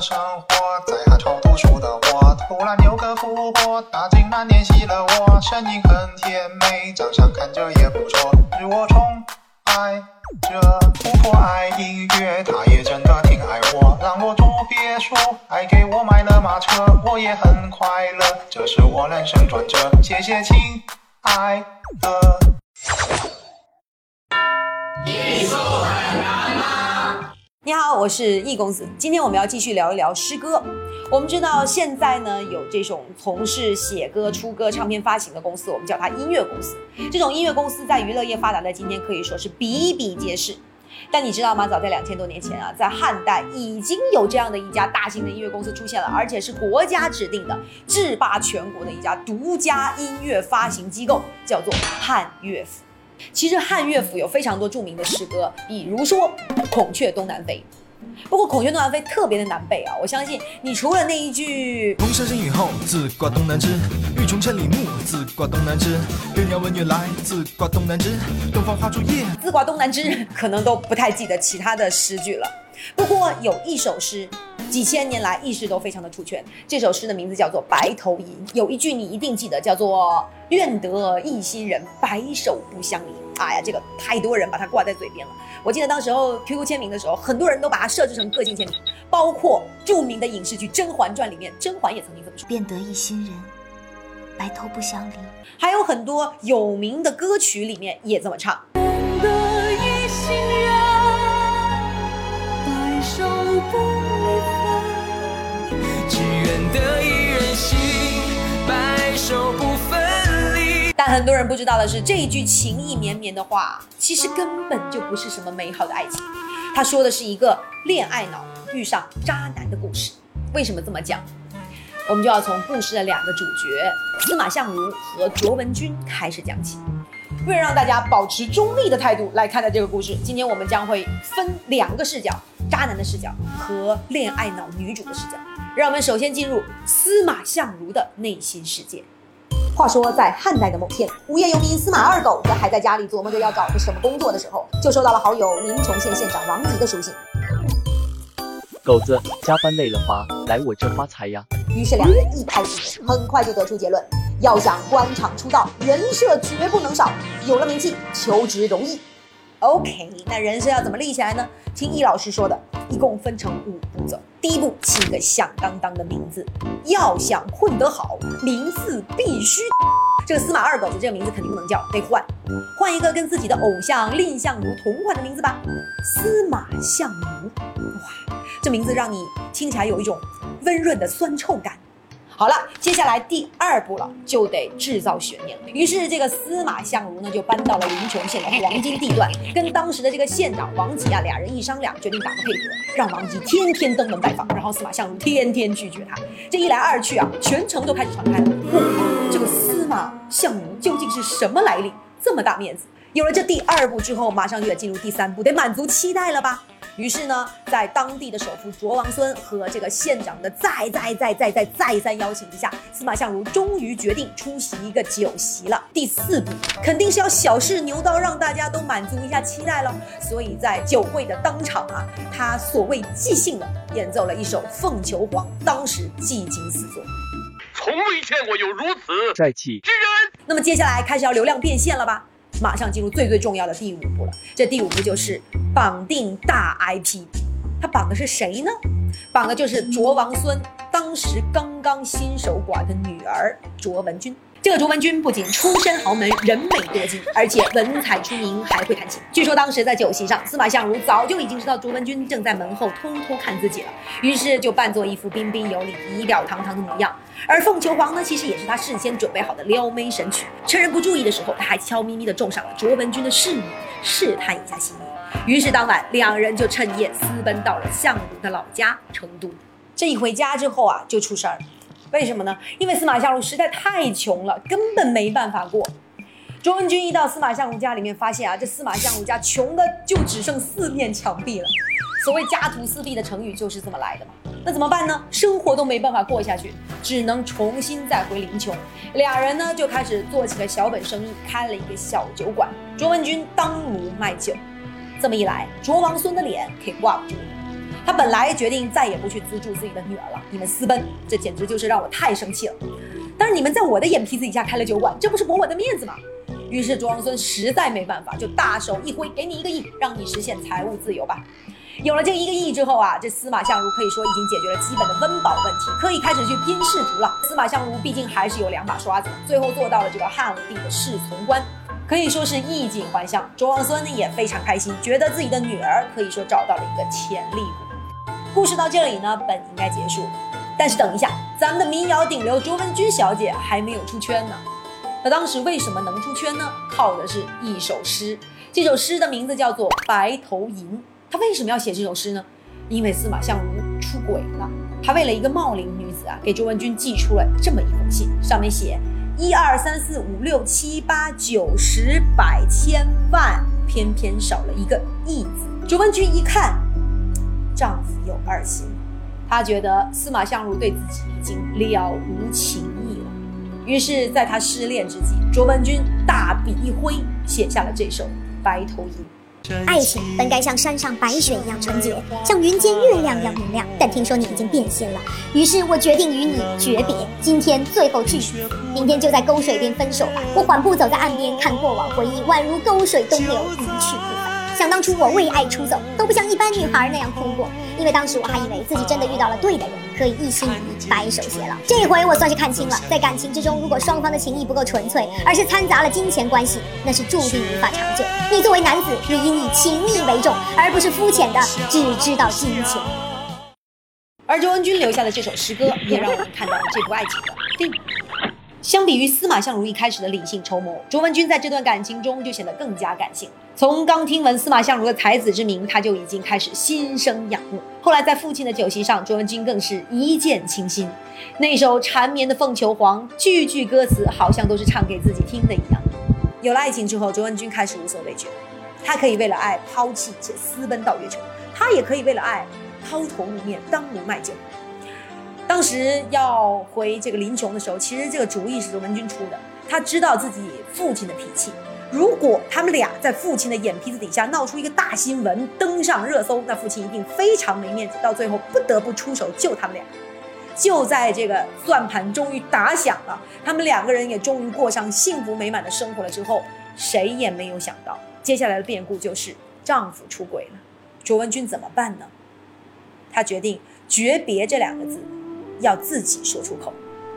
生活，在汉朝读书的我，突然有个富婆，她竟然联系了我，声音很甜美，长相看着也不错，是我宠爱着富婆爱音乐，她也真的挺爱我，让我住别墅，还给我买了马车，我也很快乐，这是我人生转折，谢谢亲爱的。你好，我是易公子。今天我们要继续聊一聊诗歌。我们知道现在呢有这种从事写歌、出歌、唱片发行的公司，我们叫它音乐公司。这种音乐公司在娱乐业发达的今天可以说是比比皆是。但你知道吗？早在两千多年前啊，在汉代已经有这样的一家大型的音乐公司出现了，而且是国家指定的、制霸全国的一家独家音乐发行机构，叫做汉乐府。其实汉乐府有非常多著名的诗歌，比如说《孔雀东南飞》。不过《孔雀东南飞》特别的难背啊！我相信你除了那一句“龙蛇生雨后，自挂东南枝；欲穷千里目，自挂东南枝。月鸟问月来，自挂东南枝。东方花烛夜，自挂东南枝”，可能都不太记得其他的诗句了。不过有一首诗。几千年来，意识都非常的出圈。这首诗的名字叫做《白头吟》，有一句你一定记得，叫做“愿得一心人，白首不相离”。哎呀，这个太多人把它挂在嘴边了。我记得当时候 QQ 签名的时候，很多人都把它设置成个性签名，包括著名的影视剧《甄嬛传》里面，甄嬛也曾经这么说：“愿得一心人，白头不相离。”还有很多有名的歌曲里面也这么唱。的一人行，白首不分离但很多人不知道的是，这一句情意绵绵的话，其实根本就不是什么美好的爱情。他说的是一个恋爱脑遇上渣男的故事。为什么这么讲？我们就要从故事的两个主角司马相如和卓文君开始讲起。为了让大家保持中立的态度来看待这个故事，今天我们将会分两个视角：渣男的视角和恋爱脑女主的视角。让我们首先进入司马相如的内心世界。话说，在汉代的某天，无业游民司马二狗子还在家里琢磨着要找个什么工作的时候，就收到了好友临邛县县长王吉的书信。狗子，加班累了吧？来我这发财呀！于是两人一拍即合，很快就得出结论：要想官场出道，人设绝不能少。有了名气，求职容易。OK，那人设要怎么立起来呢？听易老师说的，共分成五步走。第一步，起个响当当的名字。要想混得好，名字必须。这个司马二狗子这个名字肯定不能叫，得换，换一个跟自己的偶像蔺相如同款的名字吧。司马相如，哇，这名字让你听起来有一种温润的酸臭感。好了，接下来第二步了，就得制造悬念了。于是这个司马相如呢，就搬到了临邛县的黄金地段，跟当时的这个县长王吉啊，俩人一商量，决定打个配合，让王吉天天登门拜访，然后司马相如天天拒绝他。这一来二去啊，全城都开始传开了。这个司马相如究竟是什么来历？这么大面子？有了这第二步之后，马上就得进入第三步，得满足期待了吧？于是呢，在当地的首富卓王孙和这个县长的再再再再再再三邀请之下，司马相如终于决定出席一个酒席了。第四步肯定是要小试牛刀，让大家都满足一下期待了。所以在酒会的当场啊，他所谓即兴的演奏了一首《凤求凰》，当时技惊四座，从未见过有如此帅气之人。那么接下来开始要流量变现了吧？马上进入最最重要的第五步了。这第五步就是绑定大 IP，他绑的是谁呢？绑的就是卓王孙当时刚刚新守寡的女儿卓文君。这个卓文君不仅出身豪门，人美多金，而且文采出名，还会弹琴。据说当时在酒席上，司马相如早就已经知道卓文君正在门后偷偷看自己了，于是就扮作一副彬彬有礼、仪表堂堂的模样。而凤求凰呢，其实也是他事先准备好的撩妹神曲。趁人不注意的时候，他还悄咪咪的种上了卓文君的侍女，试探一下心意。于是当晚，两人就趁夜私奔到了相如的老家成都。这一回家之后啊，就出事儿了。为什么呢？因为司马相如实在太穷了，根本没办法过。卓文君一到司马相如家里面，发现啊，这司马相如家穷的就只剩四面墙壁了。所谓家徒四壁的成语就是这么来的嘛。那怎么办呢？生活都没办法过下去，只能重新再回临邛。俩人呢就开始做起了小本生意，开了一个小酒馆。卓文君当炉卖酒，这么一来，卓王孙的脸可以挂不住了。他本来决定再也不去资助自己的女儿了。你们私奔，这简直就是让我太生气了。但是你们在我的眼皮子底下开了酒馆，这不是驳我的面子吗？于是卓王孙实在没办法，就大手一挥，给你一个亿，让你实现财务自由吧。有了这一个亿之后啊，这司马相如可以说已经解决了基本的温饱问题，可以开始去拼仕途了。司马相如毕竟还是有两把刷子，最后做到了这个汉武帝的侍从官，可以说是衣锦还乡。卓王孙呢也非常开心，觉得自己的女儿可以说找到了一个潜力股。故事到这里呢，本应该结束，但是等一下，咱们的民谣顶流卓文君小姐还没有出圈呢。那当时为什么能出圈呢？靠的是一首诗，这首诗的名字叫做《白头吟》。他为什么要写这首诗呢？因为司马相如出轨了。他为了一个茂陵女子啊，给卓文君寄出了这么一封信，上面写一二三四五六七八九十百千万，偏偏少了一个义字。卓文君一看，丈夫有二心，她觉得司马相如对自己已经了无情。于是，在他失恋之际，卓文君大笔一挥，写下了这首《白头吟》。爱情本该像山上白雪一样纯洁，像云间月亮一样明亮，但听说你已经变心了，于是我决定与你诀别。今天最后句，明天就在沟水边分手吧。我缓步走在岸边，看过往回忆，宛如沟水东流，一去不返。想当初我为爱出走，都不像一般女孩那样哭过，因为当时我还以为自己真的遇到了对的人，可以一心一意白首偕老。这回我算是看清了，在感情之中，如果双方的情谊不够纯粹，而是掺杂了金钱关系，那是注定无法长久。你作为男子，你应以情义为重，而不是肤浅的只知道金钱。而卓文君留下的这首诗歌，也让我们看到了这部爱情的定义。相比于司马相如一开始的理性筹谋，卓文君在这段感情中就显得更加感性。从刚听闻司马相如的才子之名，他就已经开始心生仰慕。后来在父亲的酒席上，卓文君更是一见倾心。那首缠绵的《凤求凰》，句句歌词好像都是唱给自己听的一样。有了爱情之后，卓文君开始无所畏惧，他可以为了爱抛弃且私奔到月球，他也可以为了爱抛头露面当奴卖酒。当时要回这个林琼的时候，其实这个主意是卓文君出的。他知道自己父亲的脾气，如果他们俩在父亲的眼皮子底下闹出一个大新闻，登上热搜，那父亲一定非常没面子，到最后不得不出手救他们俩。就在这个算盘终于打响了，他们两个人也终于过上幸福美满的生活了之后，谁也没有想到，接下来的变故就是丈夫出轨了。卓文君怎么办呢？她决定诀别这两个字。要自己说出口。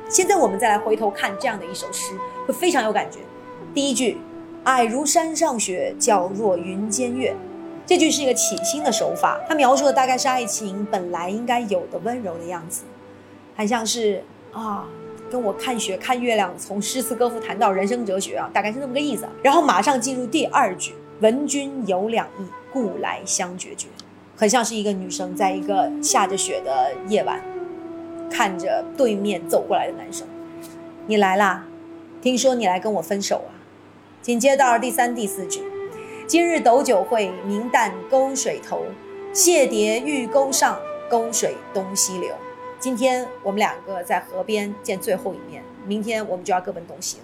现在我们再来回头看这样的一首诗，会非常有感觉。第一句“矮如山上雪，皎若云间月”，这句是一个起心的手法，它描述的大概是爱情本来应该有的温柔的样子，很像是啊，跟我看雪看月亮，从诗词歌赋谈到人生哲学啊，大概是那么个意思。然后马上进入第二句“闻君有两意，故来相决绝”，很像是一个女生在一个下着雪的夜晚。看着对面走过来的男生，你来啦？听说你来跟我分手啊？紧接着到第三、第四句，今日斗酒会，明旦沟水头，谢蝶欲钩上，沟水东西流。今天我们两个在河边见最后一面，明天我们就要各奔东西了。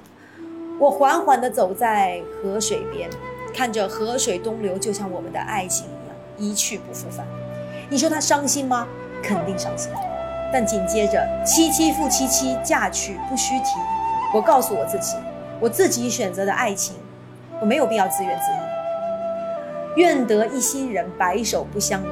我缓缓地走在河水边，看着河水东流，就像我们的爱情一样，一去不复返。你说他伤心吗？肯定伤心。但紧接着“凄凄复凄凄，嫁娶不须提”，我告诉我自己，我自己选择的爱情，我没有必要自怨自艾。愿得一心人，白首不相离。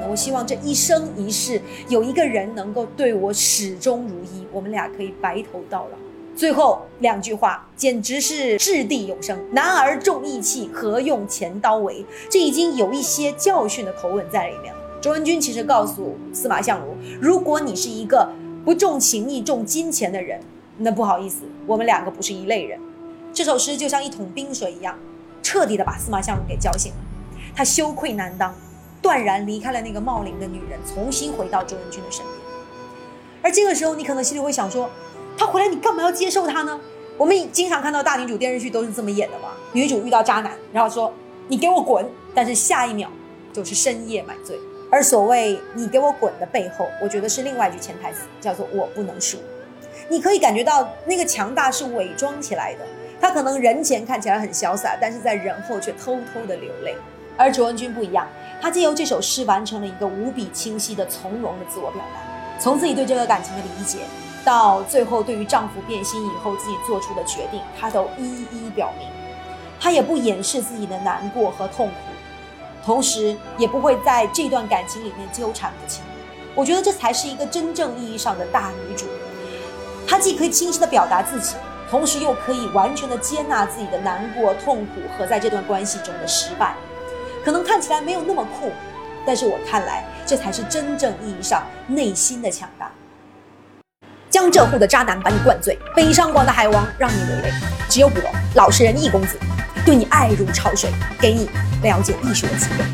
那我希望这一生一世，有一个人能够对我始终如一，我们俩可以白头到老。最后两句话简直是掷地有声：“男儿重义气，何用钱刀为？”这已经有一些教训的口吻在里面了。卓文君其实告诉司马相如，如果你是一个不重情义、重金钱的人，那不好意思，我们两个不是一类人。这首诗就像一桶冰水一样，彻底的把司马相如给浇醒了。他羞愧难当，断然离开了那个茂陵的女人，重新回到卓文君的身边。而这个时候，你可能心里会想说，他回来你干嘛要接受他呢？我们经常看到大女主电视剧都是这么演的嘛，女主遇到渣男，然后说你给我滚，但是下一秒就是深夜买醉。而所谓“你给我滚”的背后，我觉得是另外一句潜台词，叫做“我不能输”。你可以感觉到那个强大是伪装起来的，他可能人前看起来很潇洒，但是在人后却偷偷的流泪。而卓文君不一样，他借由这首诗完成了一个无比清晰的从容的自我表达，从自己对这个感情的理解，到最后对于丈夫变心以后自己做出的决定，她都一一表明。她也不掩饰自己的难过和痛苦，同时也不会在这段感情里面纠缠不清。我觉得这才是一个真正意义上的大女主。她既可以清晰的表达自己，同时又可以完全的接纳自己的难过、痛苦和在这段关系中的失败。可能看起来没有那么酷，但是我看来这才是真正意义上内心的强大。江浙沪的渣男把你灌醉，北上广的海王让你流泪，只有我老实人易公子，对你爱如潮水，给你了解艺术的机会。